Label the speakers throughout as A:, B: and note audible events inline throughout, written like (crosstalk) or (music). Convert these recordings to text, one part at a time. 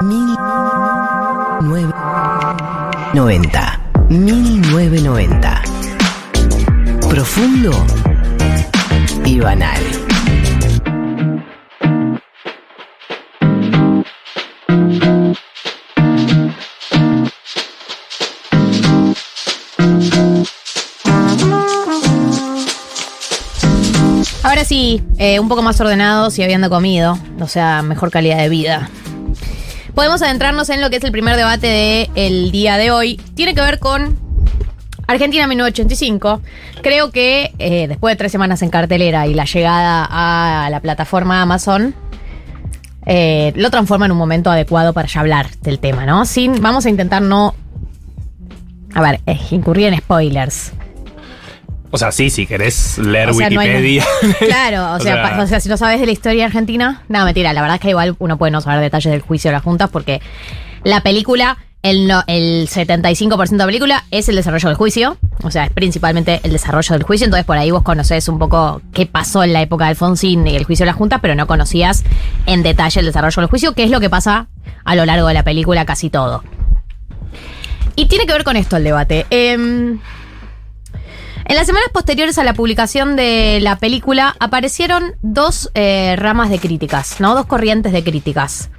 A: 1990. 1990. Profundo y banal.
B: Ahora sí, eh, un poco más ordenados y habiendo comido, o sea, mejor calidad de vida. Podemos adentrarnos en lo que es el primer debate del día de hoy. Tiene que ver con Argentina 1985. Creo que eh, después de tres semanas en cartelera y la llegada a la plataforma Amazon, eh, lo transforma en un momento adecuado para ya hablar del tema, ¿no? Sin, vamos a intentar no. A ver, eh, incurrir en spoilers.
C: O sea, sí, si querés leer
B: O sea, no hay-
C: Wikipedia. (laughs)
B: claro, o sea, pa- o sea, si no sabes de la historia argentina, no, mentira, la verdad es que igual uno puede no saber detalles del juicio de las juntas porque la película, el, no- el 75% de la película es el desarrollo del juicio, o sea, es principalmente el desarrollo del juicio, entonces por ahí vos conocés un poco qué pasó en la época de Alfonsín y el juicio de las juntas, pero no conocías en detalle el desarrollo del juicio, que es lo que pasa a lo largo de la película casi todo. Y tiene que ver con esto el debate. Em, en las semanas posteriores a la publicación de la película aparecieron dos eh, ramas de críticas, ¿no? Dos corrientes de críticas.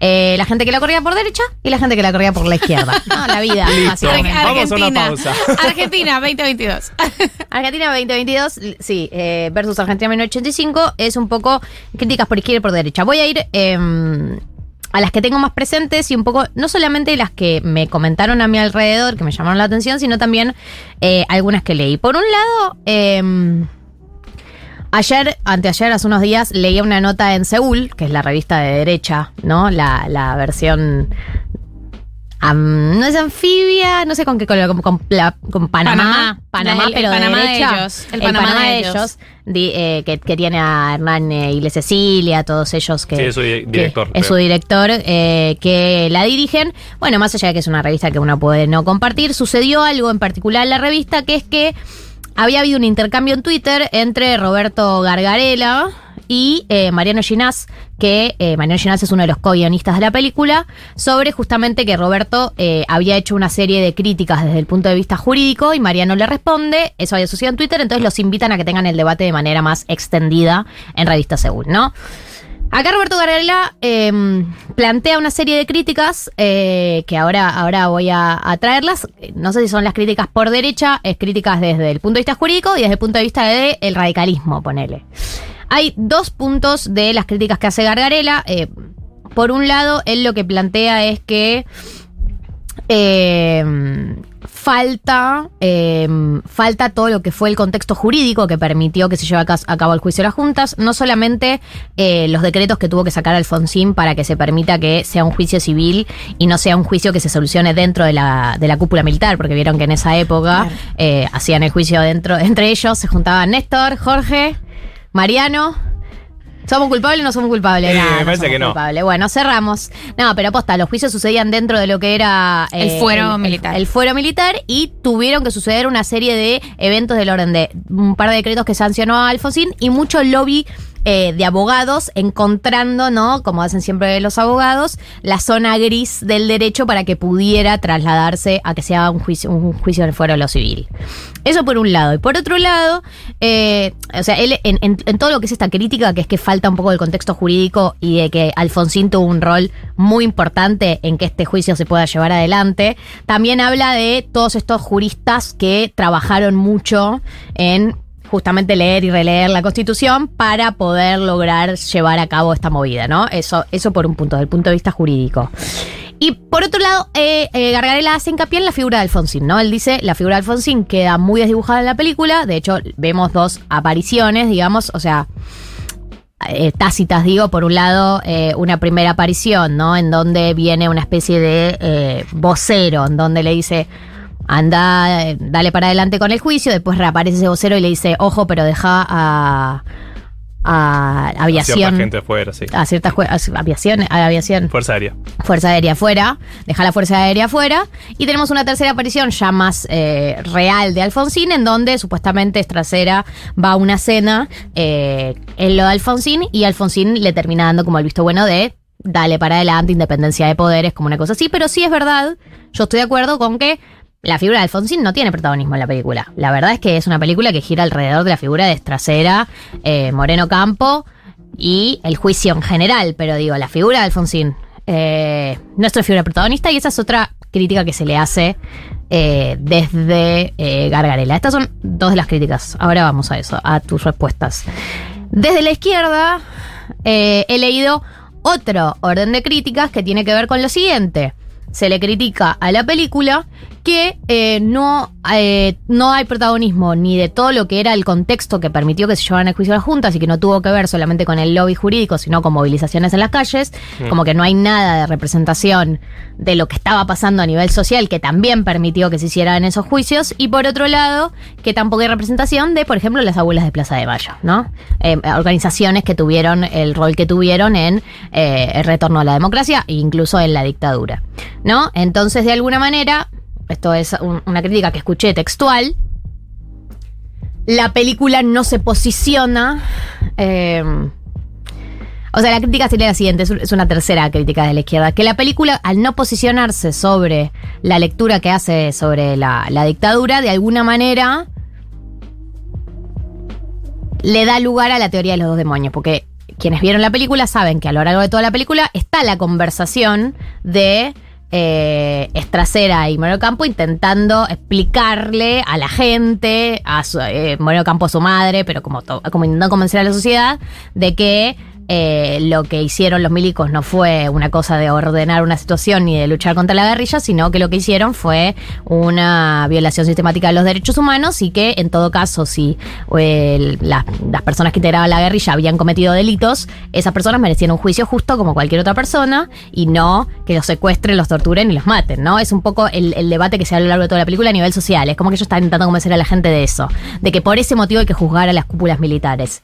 B: Eh, la gente que la corría por derecha y la gente que la corría por la izquierda. (laughs) No, la vida, básicamente.
C: Vamos a una pausa. (laughs)
D: Argentina 2022. (laughs)
B: Argentina 2022, sí, eh, versus Argentina 1985, es un poco críticas por izquierda y por derecha. Voy a ir eh, a las que tengo más presentes y un poco, no solamente las que me comentaron a mi alrededor, que me llamaron la atención, sino también eh, algunas que leí. Por un lado, eh, Ayer, anteayer, hace unos días, leía una nota en Seúl, que es la revista de derecha, ¿no? La, la versión. No es anfibia, no sé con qué color, con, con, la- con Panamá. Panamá,
D: El- el
B: pero de
D: Panamá de
B: derecha.
D: ellos, el Panamá de ellos.
B: di- eh, que, que tiene a Hernán eh, y Le Cecilia, todos ellos que.
C: Sí, es su di-
B: que
C: director,
B: Es su director, eh, que la dirigen. Bueno, más allá de que es una revista que uno puede no compartir, sucedió algo en particular en la revista, que es que había habido un intercambio en Twitter entre Roberto Gargarela y eh, Mariano Ginás, que eh, Mariano Ginás es uno de los co-guionistas de la película, sobre justamente que Roberto eh, había hecho una serie de críticas desde el punto de vista jurídico y Mariano le responde, eso había sucedido en Twitter, entonces los invitan a que tengan el debate de manera más extendida en Revista Seúl, ¿no? Acá Roberto Garela eh, plantea una serie de críticas eh, que ahora, ahora voy a, traerlas. No sé si son las críticas por derecha, es críticas desde el punto de vista jurídico y desde el punto de vista del radicalismo, ponele. Hay dos puntos de las críticas que hace Gargarela. Eh, por un lado, él lo que plantea es que eh, falta, eh, falta todo lo que fue el contexto jurídico que permitió que se lleve a cabo el juicio de las juntas, no solamente eh, los decretos que tuvo que sacar Alfonsín para que se permita que sea un juicio civil y no sea un juicio que se solucione dentro de la, de la cúpula militar, porque vieron que en esa época eh, hacían el juicio dentro, (laughs) entre ellos se juntaban Néstor, Jorge, Mariano. ¿Somos culpables o no somos culpables?
C: Eh,
B: Nada,
C: me
B: no
C: parece
B: somos
C: que no.
B: culpables. Bueno, cerramos. No, pero aposta, los juicios sucedían dentro de lo que era...
D: El fuero militar.
B: El, fuero militar y tuvieron que suceder una serie de eventos del orden de un par de decretos que sancionó a Alfonsín y mucho lobby eh, de abogados encontrando, ¿no? Como hacen siempre los abogados, la zona gris del derecho para que pudiera trasladarse a que se haga un juicio, un juicio en el fuero de lo civil. Eso por un lado. Y por otro lado, eh, o sea, él en todo lo que es esta crítica, que es que falta un poco del contexto jurídico y de que Alfonsín tuvo un rol muy importante en que este juicio se pueda llevar adelante, también habla de todos estos juristas que trabajaron mucho en justamente leer y releer la Constitución para poder lograr llevar a cabo esta movida, ¿no? Eso, eso por un punto, desde el punto de vista jurídico. Y por otro lado, eh, eh, Gargarela hace hincapié en la figura de Alfonsín, ¿no? Él dice, la figura de Alfonsín queda muy desdibujada en la película, de hecho vemos dos apariciones, digamos, o sea, eh, tácitas, digo, por un lado, eh, una primera aparición, ¿no? En donde viene una especie de eh, vocero, en donde le dice, anda, eh, dale para adelante con el juicio, después reaparece ese vocero y le dice, ojo, pero deja a, a aviación.
C: Cierta gente fuera, sí.
B: A ciertas a aviación, a aviación.
C: Fuerza aérea.
B: Fuerza Aérea afuera, deja la Fuerza Aérea afuera. Y tenemos una tercera aparición ya más eh, real de Alfonsín, en donde supuestamente Estracera va a una cena eh, en lo de Alfonsín y Alfonsín le termina dando como el visto bueno de dale para adelante, independencia de poderes, como una cosa así, pero sí es verdad, yo estoy de acuerdo con que la figura de Alfonsín no tiene protagonismo en la película. La verdad es que es una película que gira alrededor de la figura de Estracera, eh, Moreno Campo y el juicio en general, pero digo, la figura de Alfonsín eh, no es una figura protagonista y esa es otra crítica que se le hace eh, desde eh, Gargarela. Estas son dos de las críticas. Ahora vamos a eso, a tus respuestas. Desde la izquierda eh, he leído otro orden de críticas que tiene que ver con lo siguiente. Se le critica a la película que eh, no, eh, no hay protagonismo ni de todo lo que era el contexto que permitió que se llevaran al juicio a las juntas y que no tuvo que ver solamente con el lobby jurídico, sino con movilizaciones en las calles, como que no hay nada de representación de lo que estaba pasando a nivel social que también permitió que se hicieran esos juicios, y por otro lado, que tampoco hay representación de, por ejemplo, las abuelas de Plaza de Mayo, ¿no? Eh, organizaciones que tuvieron el rol que tuvieron en eh, el retorno a la democracia e incluso en la dictadura, ¿no? Entonces, de alguna manera, esto es un- una crítica que escuché textual, la película no se posiciona. eh, o sea, la crítica sería la siguiente, es una tercera crítica de la izquierda, que la película, al no posicionarse sobre la lectura que hace sobre la, la dictadura, de alguna manera le da lugar a la teoría de los dos demonios, porque quienes vieron la película saben que a lo largo de toda la película está la conversación de eh, Estracera y Moreno Campo intentando explicarle a la gente, a su, eh, Moreno Campo a su madre, pero como, como intentando convencer a la sociedad de que eh, lo que hicieron los milicos no fue una cosa de ordenar una situación ni de luchar contra la guerrilla, sino que lo que hicieron fue una violación sistemática de los derechos humanos y que en todo caso si eh, las, personas que integraban la guerrilla habían cometido delitos, esas personas merecían un juicio justo como cualquier otra persona y no que los secuestren, los torturen y los maten, ¿no? Es un poco el, el debate que se da a lo largo de toda la película a nivel social. Es como que ellos están intentando convencer a la gente de eso, de que por ese motivo hay que juzgar a las cúpulas militares.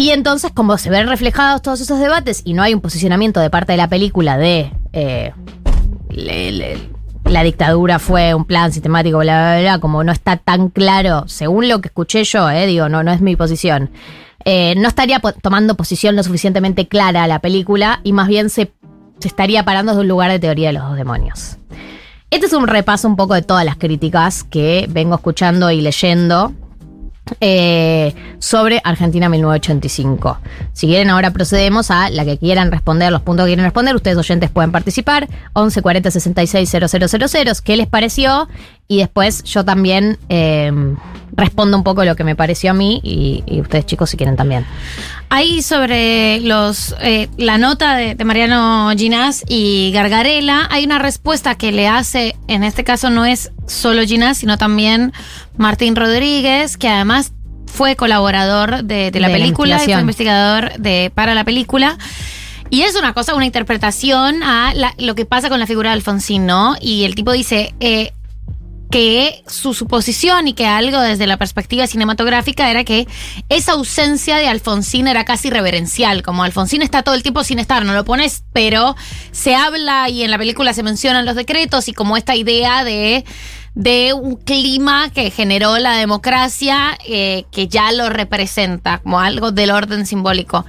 B: Y entonces, como se ven reflejados todos esos debates y no hay un posicionamiento de parte de la película de eh, la dictadura fue un plan sistemático, bla, bla, bla, como no está tan claro, según lo que escuché yo, eh, digo, no, no es mi posición, eh, no estaría tomando posición lo suficientemente clara la película y más bien se, se estaría parando desde un lugar de teoría de los dos demonios. Este es un repaso un poco de todas las críticas que vengo escuchando y leyendo eh, sobre Argentina 1985. Si quieren, ahora procedemos a la que quieran responder, los puntos que quieren responder. Ustedes, oyentes, pueden participar. 11 40 66 000. ¿Qué les pareció? Y después yo también eh, respondo un poco lo que me pareció a mí y, y ustedes, chicos, si quieren también.
D: Ahí sobre los eh, la nota de, de Mariano Ginás y Gargarela, hay una respuesta que le hace, en este caso no es solo Ginás, sino también Martín Rodríguez, que además fue colaborador de, de la
B: De la
D: película y fue investigador de, para la película. Y es una cosa, una interpretación a la- lo que pasa con la figura de Alfonsín, ¿no? Y el tipo dice, eh, que su suposición y que algo desde la perspectiva cinematográfica era que esa ausencia de Alfonsín era casi reverencial, como Alfonsín está todo el tiempo sin estar, no lo pones, pero se habla y en la película se mencionan los decretos y como esta idea de de un clima que generó la democracia eh, que ya lo representa como algo del orden simbólico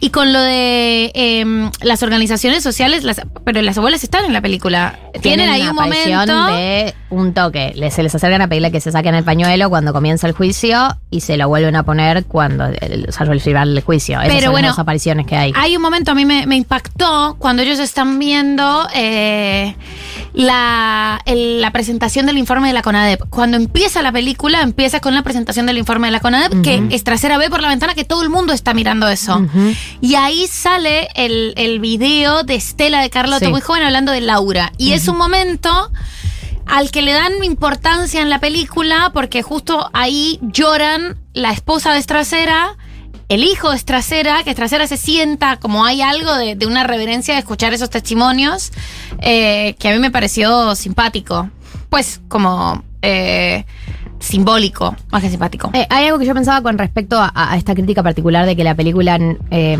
D: y con lo de em, las organizaciones sociales las, pero las abuelas están en la película tienen, ahí
B: una
D: un momento
B: de un toque. Se les acercan a pedirle que se saquen el pañuelo cuando comienza el juicio y se lo vuelven a poner cuando el, o sea, al final del juicio. Esas
D: Pero
B: son
D: bueno,
B: las apariciones que hay.
D: Hay un momento, a mí me, me impactó cuando ellos están viendo eh, la, el- la presentación del informe de la CONADEP. Cuando empieza la película, empieza con la presentación del informe de la CONADEP, que Estracera ve por la ventana que todo el mundo está mirando eso. Y ahí sale el, el video de Estela de Carlotto,
B: Sí.
D: muy joven, hablando de Laura. Y es un momento al que le dan importancia en la película porque justo ahí lloran la esposa de Estracera, el hijo de Estracera, que Estracera se sienta como hay algo de, de una reverencia de escuchar esos testimonios eh, que a mí me pareció simpático. Pues como eh, simbólico, más que simpático.
B: Eh, hay algo que yo pensaba con respecto a, esta crítica particular de que la película eh,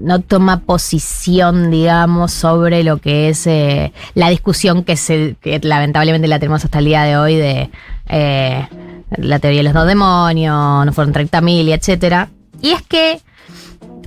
B: no toma posición, digamos, sobre lo que es la discusión que, se, que lamentablemente la tenemos hasta el día de hoy de la teoría de los dos demonios, no fueron 30.000 y etcétera. Y es que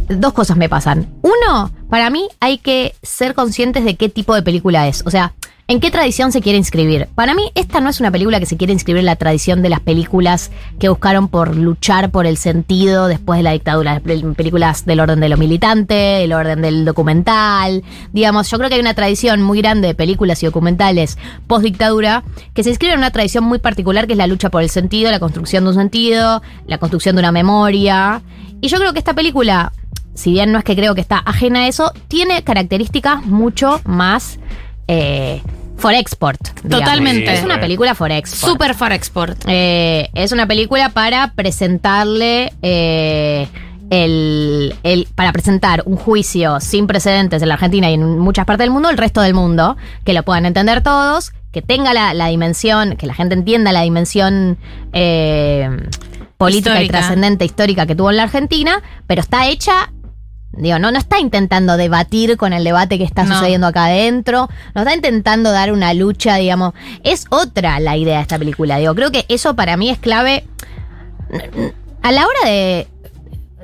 B: dos cosas me pasan. Uno, para mí hay que ser conscientes de qué tipo de película es. O sea, ¿en qué tradición se quiere inscribir? Para mí, esta no es una película que se quiere inscribir en la tradición de las películas que buscaron por luchar por el sentido después de la dictadura. Pel- Películas del orden de lo militante, del orden del documental. Digamos, yo creo que hay una tradición muy grande de películas y documentales post dictadura que se inscriben en una tradición muy particular que es la lucha por el sentido, la construcción de un sentido, la construcción de una memoria. Y yo creo que esta película, si bien no es que creo que está ajena a eso, tiene características mucho más eh, for export. digamos.
D: Totalmente.
B: Es una película for export.
D: Super for export.
B: Eh, es una película para presentarle eh, el, el- para presentar un juicio sin precedentes en la Argentina y en muchas partes del mundo, el resto del mundo, que lo puedan entender todos, que tenga la, la dimensión, que la gente entienda la dimensión eh, política y trascendente histórica que tuvo en la Argentina, pero está hecha Digo, no, no está intentando debatir con el debate que está
D: No.
B: sucediendo acá adentro, no está intentando dar una lucha, digamos. Es otra la idea de esta película. Digo, creo que eso para mí es clave. A la hora de.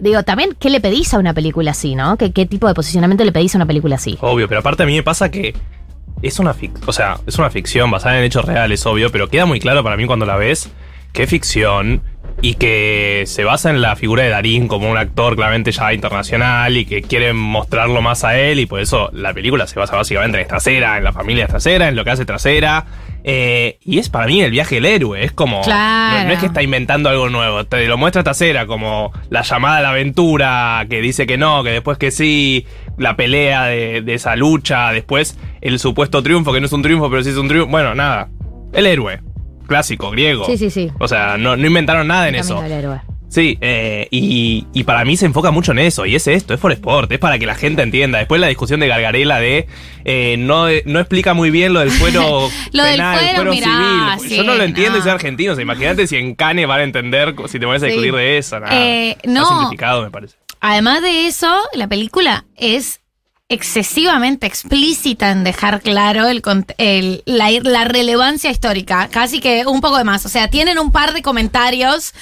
B: Digo, también, ¿qué le pedís a una película así, no? ¿Qué, qué tipo de posicionamiento le pedís a una película así?
C: Obvio, pero aparte a mí me pasa que es una fic o sea, es una ficción basada en hechos reales, obvio, pero queda muy claro para mí cuando la ves que es ficción y que se basa en la figura de Darín como un actor claramente ya internacional y que quieren mostrarlo más a él y por eso la película se basa básicamente en trasera, en la familia trasera, en lo que hace trasera. Eh, y es para mí el viaje del héroe, es como...
D: Claro.
C: No, no es que está inventando algo nuevo, te lo muestra trasera como la llamada a la aventura, que dice que no, que después que sí, la pelea de, de esa lucha, después el supuesto triunfo, que no es un triunfo, pero sí es un triunfo. Bueno, nada, el héroe, clásico, griego.
B: Sí, sí, sí.
C: O sea, no, no inventaron nada en
B: El
C: eso.
B: del héroe.
C: Sí, eh, y, y para mí se enfoca mucho en eso, y es esto, es for sport, es para que la gente entienda. Después la discusión de Gargarela de eh, no, no explica muy bien lo del fuero (laughs)
D: Lo del
C: penal,
D: fuero,
C: fuero
D: mirá,
C: civil.
D: sí,
C: Yo no lo entiendo y
D: no.
C: soy argentino, o sea, imagínate si en Cane van a entender si te pones a
B: Sí.
C: discutir de eso, nada.
D: Eh, no.
C: simplificado, me parece.
D: Además de eso, la película es excesivamente explícita en dejar claro el, el- la, la relevancia histórica, casi que un poco de más. O sea, tienen un par de comentarios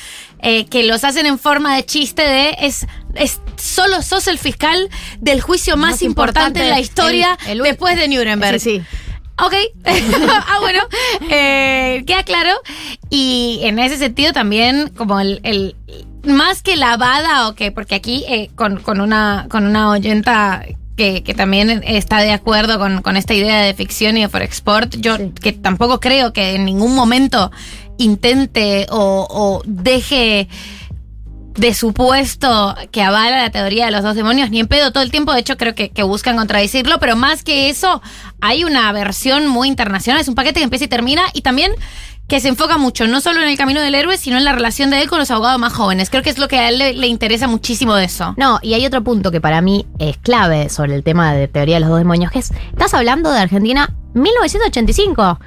D: eh, que los hacen en forma de chiste de es, es solo sos el fiscal del juicio más,
B: Más
D: importante,
B: importante,
D: en la historia
B: el- el-
D: después de Nuremberg.
B: Sí, sí.
D: Ok. (laughs) ah, bueno. Eh, queda claro. Y en ese sentido también, como el. más que lavada o que, porque aquí eh, con, con una, con una oyenta que, que también está de acuerdo con, con esta idea de ficción y de for export, yo
B: Sí.
D: que tampoco creo que en ningún momento intente o, o deje de supuesto que avala la teoría de los dos demonios, ni en pedo todo el tiempo, de hecho creo que, que buscan contradecirlo, pero más que eso, hay una versión muy internacional, es un paquete que empieza y termina, y también que se enfoca mucho, no solo en el camino del héroe, sino en la relación de él con los abogados más jóvenes. Creo que es lo que a él le, le interesa muchísimo de eso.
B: No, y hay otro punto que para mí es clave sobre el tema de teoría de los dos demonios, que es, estás hablando de Argentina 1985.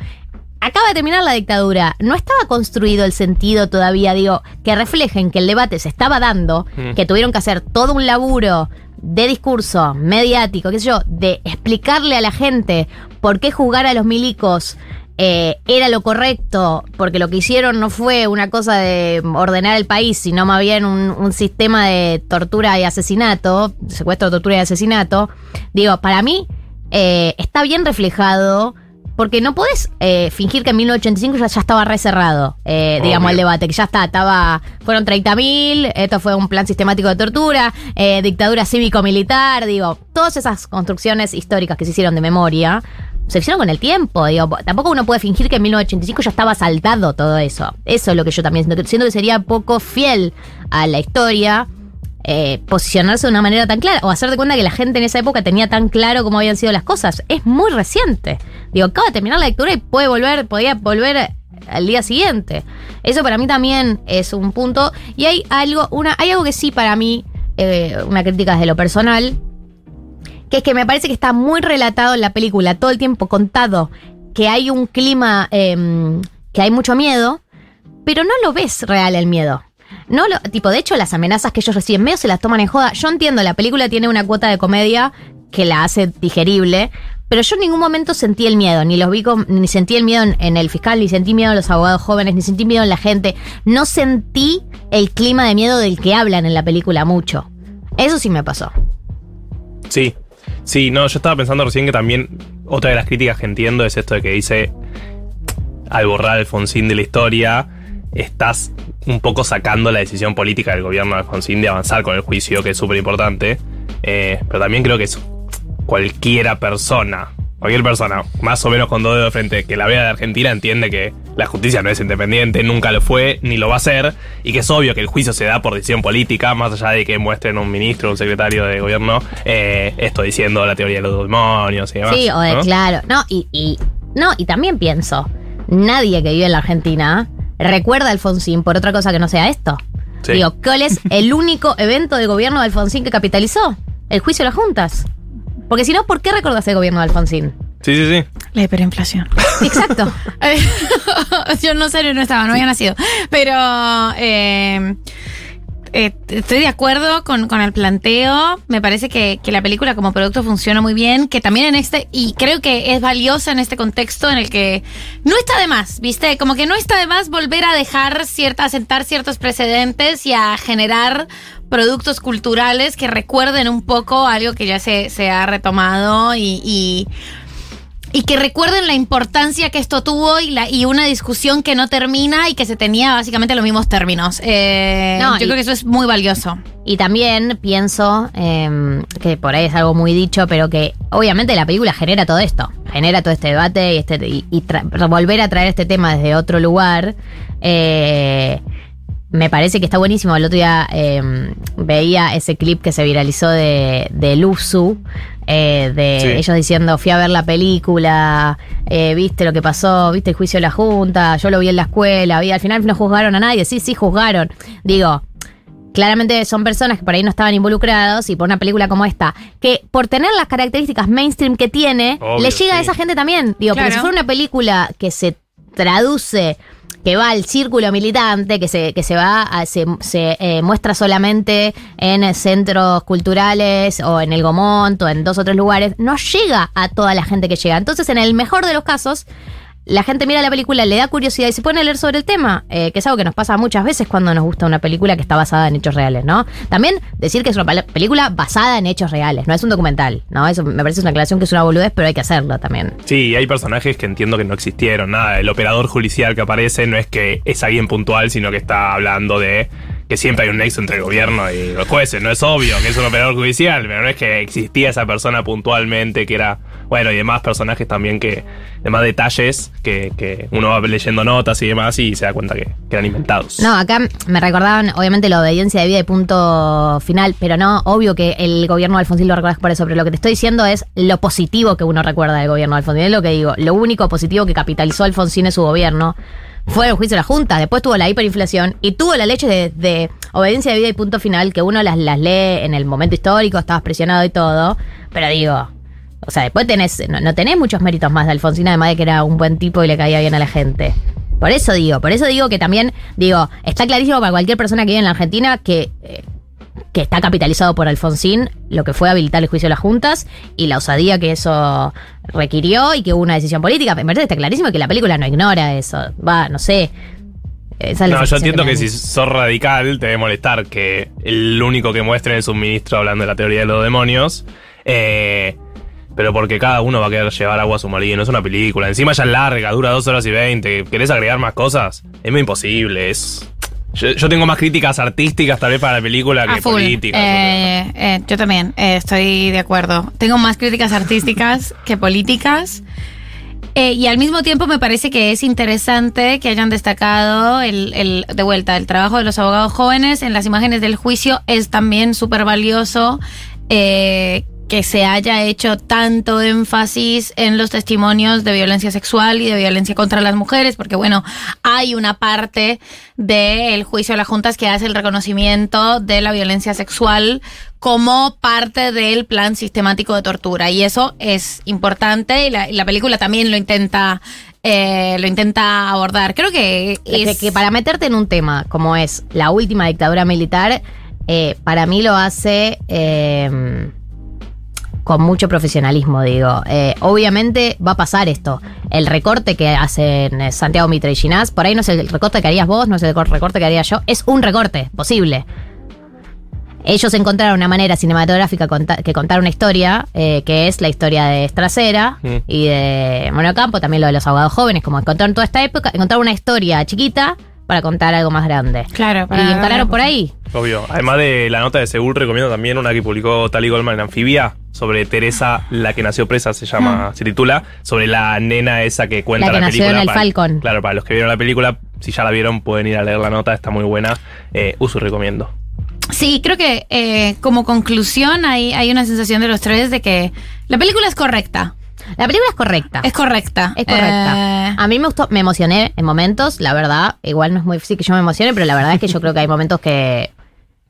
B: Acaba de terminar la dictadura. No estaba construido el sentido todavía, digo, que reflejen que el debate se estaba dando,
C: Mm.
B: que tuvieron que hacer todo un laburo de discurso mediático, qué sé yo, de explicarle a la gente por qué juzgar a los milicos eh, era lo correcto, porque lo que hicieron no fue una cosa de ordenar el país, sino más bien un, un sistema de tortura y asesinato, secuestro, tortura y asesinato. Digo, para mí eh, está bien reflejado. Porque no podés eh, fingir que en 1985 ya, ya estaba recerrado, eh, digamos, el debate, que ya está, estaba, fueron 30.000, esto fue un plan sistemático de tortura, eh, dictadura cívico-militar, digo, todas esas construcciones históricas que se hicieron de memoria, se con el tiempo, digo, tampoco uno puede fingir que en 1985 ya estaba saltado todo eso. Eso es lo que yo también siento, siento que sería poco fiel a la historia eh, posicionarse de una manera tan clara o hacer de cuenta que la gente en esa época tenía tan claro cómo habían sido las cosas. Es muy reciente. Digo, acaba de terminar la lectura y puede volver, podía volver al día siguiente. Eso para mí también es un punto. Y hay algo, una, hay algo que sí para mí, eh, una crítica desde lo personal, que es que me parece que está muy relatado en la película, todo el tiempo contado, que hay un clima, em, que hay mucho miedo, pero no lo ves real el miedo. No lo, tipo, de hecho, las amenazas que ellos reciben medio se las toman en joda. Yo entiendo, la película tiene una cuota de comedia que la hace digerible, pero yo en ningún momento sentí el miedo, ni los vi con- ni sentí el miedo en, en el fiscal, ni sentí miedo en los abogados jóvenes, ni sentí miedo en la gente. No sentí el clima de miedo del que hablan en la película mucho. Eso sí me pasó.
C: Sí, sí, no, yo estaba pensando recién que también otra de las críticas que entiendo es esto de que dice, al borrar Alfonsín de la historia, estás un poco sacando la decisión política del gobierno de Alfonsín de avanzar con el juicio, que es súper importante. Eh, pero también creo que es cualquiera persona, cualquier persona, más o menos con dos dedos de frente, que la vea de Argentina entiende que la justicia no es independiente, nunca lo fue, ni lo va a ser, y que es obvio que el juicio se da por decisión política, más allá de que muestren un ministro o un secretario de gobierno, eh, esto diciendo la teoría de los demonios y demás.
B: Sí, o de
C: ¿no?
B: claro. No, y, y- no, y también pienso, nadie que vive en la Argentina recuerda a Alfonsín por otra cosa que no sea esto.
C: Sí.
B: Digo, ¿cuál es el único evento de gobierno de Alfonsín que capitalizó? El juicio de las juntas. Porque si no, ¿por qué recordás el gobierno de Alfonsín?
C: Sí, sí, sí.
D: La hiperinflación.
B: Exacto. (laughs) (laughs)
D: Yo no sé, no estaba, no había nacido. Pero eh, eh, estoy de acuerdo con, con el planteo. Me parece que, que la película como producto funciona muy bien. Que también en este, y creo que es valiosa en este contexto en el que no está de más, ¿viste? Como que no está de más volver a dejar cierta, a sentar ciertos precedentes y a generar productos culturales que recuerden un poco algo que ya se, se ha retomado y- y y que recuerden la importancia que esto tuvo y, la, y una discusión que no termina y que se tenía básicamente en los mismos términos. Eh,
B: No,
D: yo creo que eso es muy valioso.
B: Y también pienso eh, que por ahí es algo muy dicho, pero que obviamente la película genera todo esto, genera todo este debate y, este, y, y volver a traer este tema desde otro lugar. eh, me parece que está buenísimo. El otro día eh, veía ese clip que se viralizó de, de Luzu, eh, de
C: Sí.
B: ellos diciendo, fui a ver la película, eh, viste lo que pasó, viste el juicio de la Junta, yo lo vi en la escuela, vi, al final no juzgaron a nadie, sí, sí, juzgaron. Digo, claramente son personas que por ahí no estaban involucrados y por una película como esta, que por tener las características mainstream que tiene,
C: Obvio,
B: le llega a esa gente también. Digo, pero
D: Claro.
B: si fuera una película que se traduce, que va al círculo militante, que se, que se va a- se, se, eh, muestra solamente en centros culturales o en el Gomont o en dos o tres lugares, no llega a toda la gente que llega. Entonces, en el mejor de los casos, la gente mira la película, le da curiosidad y se pone a leer sobre el tema, eh, que es algo que nos pasa muchas veces cuando nos gusta una película que está basada en hechos reales, ¿no? También decir que es una película basada en hechos reales, no es un documental, ¿no? Eso me parece una aclaración que es una boludez, pero hay que hacerlo también.
C: Sí, hay personajes que entiendo que no existieron, nada. El operador judicial que aparece no es que es alguien puntual, sino que está hablando de que siempre hay un nexo entre el gobierno y los jueces. No es obvio que es un operador judicial, pero no es que existía esa persona puntualmente, que era, bueno, y demás personajes también que, demás detalles que, que uno va leyendo notas y demás y se da cuenta que, que eran inventados.
B: No, acá me recordaban, obviamente, la obediencia de vida y punto final, pero no, obvio que el gobierno de Alfonsín lo recordás por eso, pero lo que te estoy diciendo es lo positivo que uno recuerda del gobierno de Alfonsín. Es lo que digo, lo único positivo que capitalizó Alfonsín en su gobierno fue el juicio de la Junta, después tuvo la hiperinflación y tuvo la leche de, de obediencia de vida y punto final, que uno las, las lee en el momento histórico, estabas presionado y todo, pero digo, o sea, después tenés, no, no tenés muchos méritos más de Alfonsín, además de que era un buen tipo y le caía bien a la gente. Por eso digo, por eso digo que también, digo, está clarísimo para cualquier persona que vive en la Argentina que, eh, que está capitalizado por Alfonsín lo que fue habilitar el juicio de las juntas y la osadía que eso requirió y que hubo una decisión política. Me parece que está clarísimo que la película no ignora eso. Va, no sé.
C: No, yo entiendo que
B: a
C: si sos radical te debe molestar que el único que muestren es un ministro hablando de la teoría de los demonios. Eh, pero porque cada uno va a querer llevar agua a su molino. Es una película. Encima ya es larga, dura dos horas y veinte. ¿Querés agregar más cosas? Es muy imposible. Es. Yo, yo tengo más críticas artísticas tal vez para la película que
D: full.
C: políticas.
D: Eh, eh, yo también eh, estoy de acuerdo. Tengo más críticas artísticas (laughs) que políticas. Eh, y al mismo tiempo me parece que es interesante que hayan destacado el, el- de vuelta el trabajo de los abogados jóvenes en las imágenes del juicio. Es también súper valioso eh, que se haya hecho tanto énfasis en los testimonios de violencia sexual y de violencia contra las mujeres, porque bueno, hay una parte del juicio de las juntas que hace el reconocimiento de la violencia sexual como parte del plan sistemático de tortura. Y eso es importante y la, y la película también lo intenta, eh, lo intenta abordar. Creo que
B: que,
D: es...
B: que para meterte en un tema como es la última dictadura militar, eh, para mí lo hace eh, con mucho profesionalismo, digo. Eh, obviamente va a pasar esto. El recorte que hacen eh, Santiago Mitre y Ginás, por ahí no es el recorte que harías vos, no es el recorte que haría yo, es un recorte posible. ellos encontraron una manera cinematográfica que contar una historia, eh, que es la historia de Estracera
C: Mm.
B: y de Monocampo, también lo de los abogados jóvenes, como encontraron toda esta época, encontraron una historia chiquita para contar algo más grande.
D: Claro, para-
B: y encararon por ahí.
C: Obvio. Además de la nota de Seúl, recomiendo también una que publicó Tali Goldman en Anfibia sobre Teresa, la que nació presa, se llama, se titula, sobre la nena esa que cuenta
B: La
C: la,
B: que nació
C: película.
B: en el
C: para-
B: Falcon.
C: Claro, para los que vieron la película, si ya la vieron, pueden ir a leer la nota, está muy buena. Eh, uso y recomiendo.
D: Sí, creo que eh, como conclusión hay, hay una sensación de los tres de que la película es correcta.
B: La película es correcta.
D: Es correcta.
B: Es correcta.
D: Eh,
B: A mí me gustó, me emocioné en momentos, la verdad. Igual no es muy difícil que yo me emocione, pero la verdad es que yo creo que hay momentos que,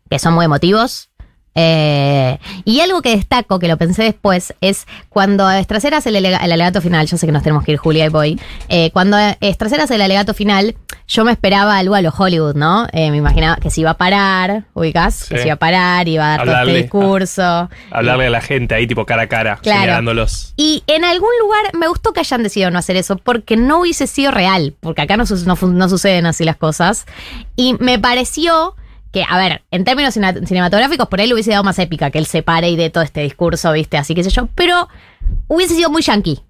B: que son muy emotivos. Eh, y algo que destaco, que lo pensé después, es cuando a Estracera hace el, el alegato final, yo sé que nos tenemos que ir Julia y voy, eh, cuando a Estracera hace el alegato final, yo me esperaba algo a lo Hollywood, ¿no? Eh, me imaginaba que se iba a parar, ubicás, que
C: Sí.
B: se iba a parar, iba a dar todo este discurso.
C: Hablarle a la gente ahí, tipo cara a cara,
B: Claro.
C: señalándolos.
B: Y en algún lugar me gustó que hayan decidido no hacer eso, porque no hubiese sido real, porque acá no suceden así las cosas. Y me pareció que, a ver, en términos cinematográficos, por ahí le hubiese dado más épica que él se pare y de todo este discurso, ¿viste? Así que sé yo, pero hubiese sido muy yankee.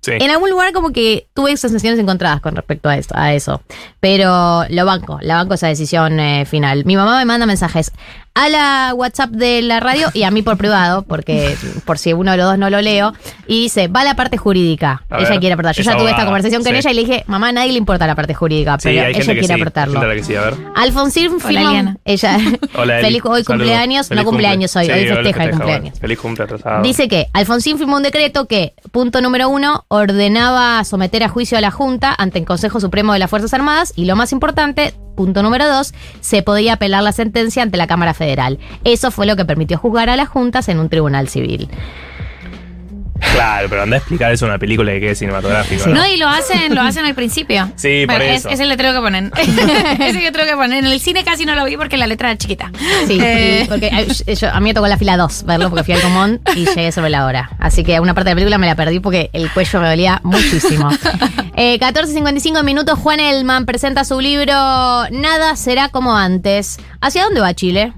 C: Sí.
B: En algún lugar como que tuve sensaciones encontradas con respecto a eso, a eso. Pero lo banco, la banco esa decisión eh, final. Mi mamá me manda mensajes a la WhatsApp de la radio y a mí por privado, porque por si uno de los dos no lo leo, y dice, va la parte jurídica.
C: A
B: ella
C: ver,
B: quiere aportar. Yo ya tuve esta conversación con
C: sí.
B: ella y le dije, mamá, a nadie le importa la parte jurídica,
C: Sí,
B: pero
C: hay
B: ella
C: gente que
B: quiere
C: sí.
B: aportarlo.
C: Gente que sí, a ver.
B: Alfonsín.
D: Eliana.
B: Ella. (laughs)
C: Hola, Eli.
B: feliz hoy
C: Saludos.
B: cumpleaños,
C: Feliz
B: no cumpleaños hoy,
C: cumple.
B: hoy
C: Sí,
B: festeja el
C: bueno.
B: cumpleaños.
C: Feliz cumple atrasado.
B: Dice que Alfonsín firmó un decreto que, punto número uno, ordenaba someter a juicio a la Junta ante el Consejo Supremo de las Fuerzas Armadas y lo más importante, punto número dos, se podía apelar la sentencia ante la Cámara Federal. Eso fue lo que permitió juzgar a las juntas en un tribunal civil.
C: Claro, pero anda a explicar eso en una película que quede cinematográfico.
D: No, y lo hacen, lo hacen al principio. (laughs)
C: Sí, por
D: Pero es,
C: eso.
D: es el letrero que ponen. (laughs) Ese letrero que ponen. En el cine casi no lo vi porque la letra era chiquita.
B: Sí,
D: Eh,
B: porque yo- a mí me tocó la fila 2 verlo porque fui al común y llegué sobre la hora. Así que una parte de la película me la perdí porque el cuello me dolía muchísimo. (laughs) Eh, 14.55 minutos, Juan Elman presenta su libro Nada será como antes. ¿Hacia dónde va Chile?